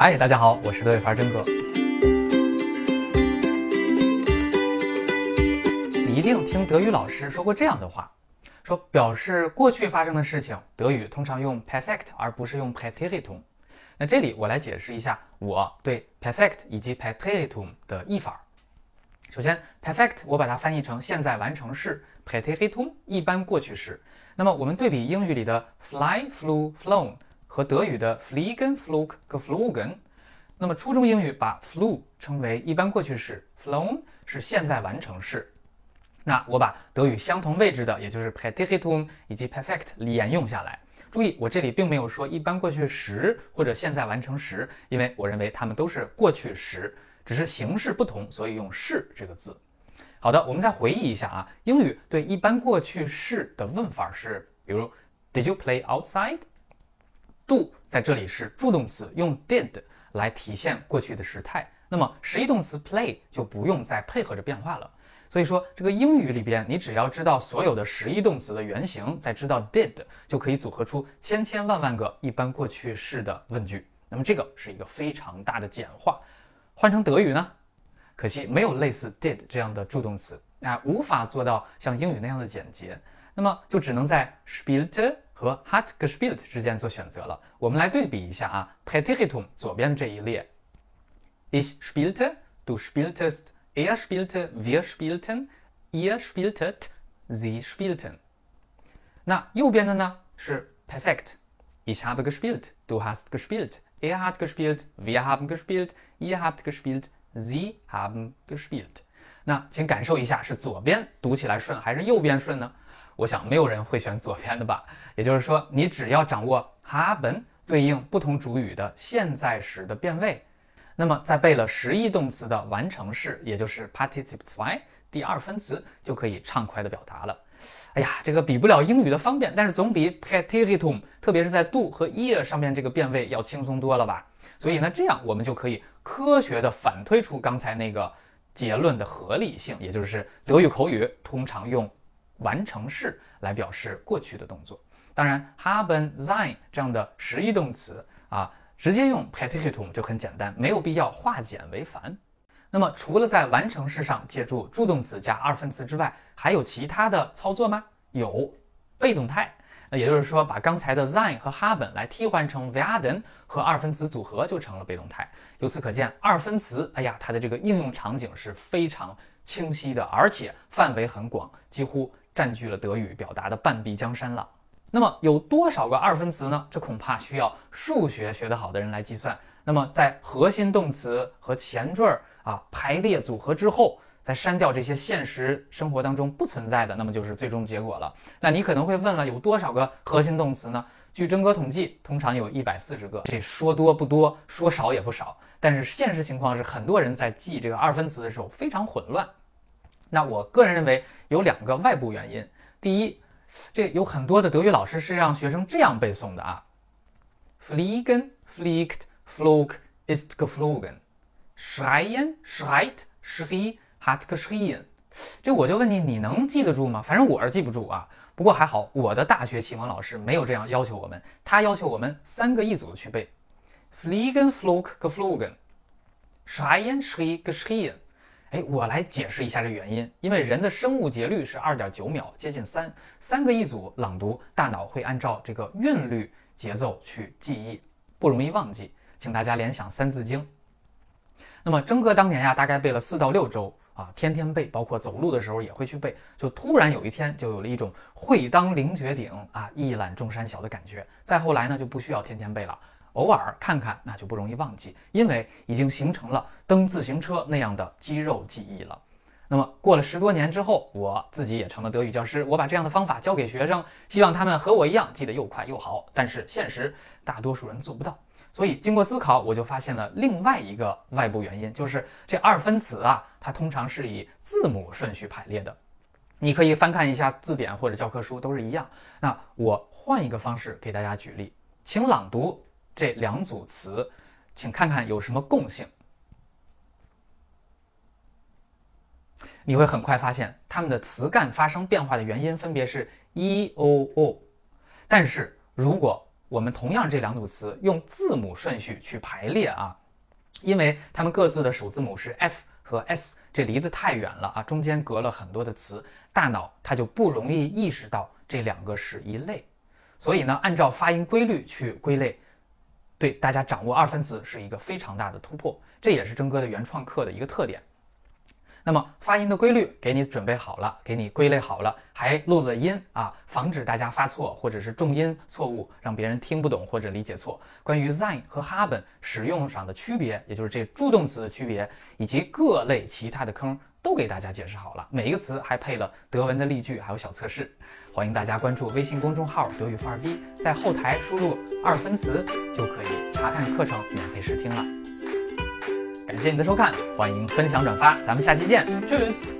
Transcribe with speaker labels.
Speaker 1: 嗨，大家好，我是德语范真哥。你一定听德语老师说过这样的话，说表示过去发生的事情，德语通常用 perfect 而不是用 präteritum。那这里我来解释一下我对 perfect 以及 präteritum 的译法。首先，perfect 我把它翻译成现在完成式，präteritum 一般过去式。那么我们对比英语里的 fly、flew、flown 和德语的 fliegen、flog、geflogen，那么初中英语把 flew 称为一般过去式，flown 是现在完成式。那我把德语相同位置的，也就是 präteritum 以及 perfect 连用下来。注意，我这里并没有说一般过去时或者现在完成时，因为我认为它们都是过去时，只是形式不同，所以用是这个字。好的，我们再回忆一下啊，英语对一般过去式的问法是，比如 Did you play outside？Do 在这里是助动词，用 did 来体现过去的时态。那么实义动词 play 就不用再配合着变化了。所以说，这个英语里边，你只要知道所有的实义动词的原型，再知道 did，就可以组合出千千万万个一般过去式的问句。那么这个是一个非常大的简化。换成德语呢？可惜没有类似 did 这样的助动词啊，无法做到像英语那样的简洁。那么就只能在 spielte 和 hat gespielt 之间做选择了。我们来对比一下啊，präteritum 左边这一列，ich spielte，du spieltest。Er spielte, wir spielten, ihr spieltet, sie spielten。那右边的呢是 perfect。Ich habe gespielt, du hast gespielt, er hat gespielt, wir haben gespielt, ihr habt gespielt, sie haben gespielt。那请感受一下，是左边读起来顺还是右边顺呢？ 我想没有人会选左边的吧。也就是说，你只要掌握 haben 对应不同主语的现在时的变位。那么，在背了实义动词的完成式，也就是 Partizip zwei 第二分词，就可以畅快的表达了。哎呀，这个比不了英语的方便，但是总比 Präteritum，特别是在 do 和 ear 上面这个变位要轻松多了吧？所以呢，这样我们就可以科学的反推出刚才那个结论的合理性，也就是德语口语通常用完成式来表示过去的动作。当然，haben、sein 这样的实义动词啊。直接用 präteritum 就很简单，没有必要化简为繁。那么除了在完成式上借助助动词加二分词之外，还有其他的操作吗？有，被动态。那也就是说，把刚才的 sein 和 haben 来替换成 werden 和二分词组合，就成了被动态。由此可见，二分词，哎呀，它的这个应用场景是非常清晰的，而且范围很广，几乎占据了德语表达的半壁江山了。那么有多少个二分词呢？这恐怕需要数学学得好的人来计算。那么在核心动词和前缀儿啊排列组合之后，再删掉这些现实生活当中不存在的，那么就是最终结果了。那你可能会问了，有多少个核心动词呢？据真哥统计，通常有一百四十个。这说多不多，说少也不少。但是现实情况是，很多人在记这个二分词的时候非常混乱。那我个人认为有两个外部原因。第一，这有很多的德语老师是让学生这样背诵的啊：fliegen, fliegt, flog, ist geflogen, schreien, schreit, schrie, hat geschrien。这我就问你，你能记得住吗？反正我是记不住啊。不过还好，我的大学启蒙老师没有这样要求我们，他要求我们三个一组去背：fliegen, flog, geflogen, schreien, schrie, geschrien。哎，我来解释一下这原因。因为人的生物节律是二点九秒，接近三，三个一组朗读，大脑会按照这个韵律节奏去记忆，不容易忘记。请大家联想《三字经》。那么征哥当年呀，大概背了四到六周啊，天天背，包括走路的时候也会去背。就突然有一天，就有了一种会当凌绝顶啊，一览众山小的感觉。再后来呢，就不需要天天背了。偶尔看看，那就不容易忘记，因为已经形成了蹬自行车那样的肌肉记忆了。那么过了十多年之后，我自己也成了德语教师，我把这样的方法教给学生，希望他们和我一样记得又快又好。但是现实，大多数人做不到。所以经过思考，我就发现了另外一个外部原因，就是这二分词啊，它通常是以字母顺序排列的。你可以翻看一下字典或者教科书，都是一样。那我换一个方式给大家举例，请朗读。这两组词，请看看有什么共性。你会很快发现，它们的词干发生变化的原因分别是 e o o。但是如果我们同样这两组词用字母顺序去排列啊，因为它们各自的首字母是 F 和 S，这离得太远了啊，中间隔了很多的词，大脑它就不容易意识到这两个是一类。所以呢，按照发音规律去归类，对大家掌握二分词是一个非常大的突破，这也是真哥的原创课的一个特点。那么发音的规律给你准备好了，给你归类好了，还录了音啊，防止大家发错或者是重音错误，让别人听不懂或者理解错。关于 sein 和 haben 使用上的区别，也就是这助动词的区别，以及各类其他的坑，都给大家解释好了。每一个词还配了德文的例句，还有小测试。欢迎大家关注微信公众号德语范儿 V，在后台输入二分词就可以查看课程，免费试听了。感谢你的收看，欢迎分享转发，咱们下期见，Cheers。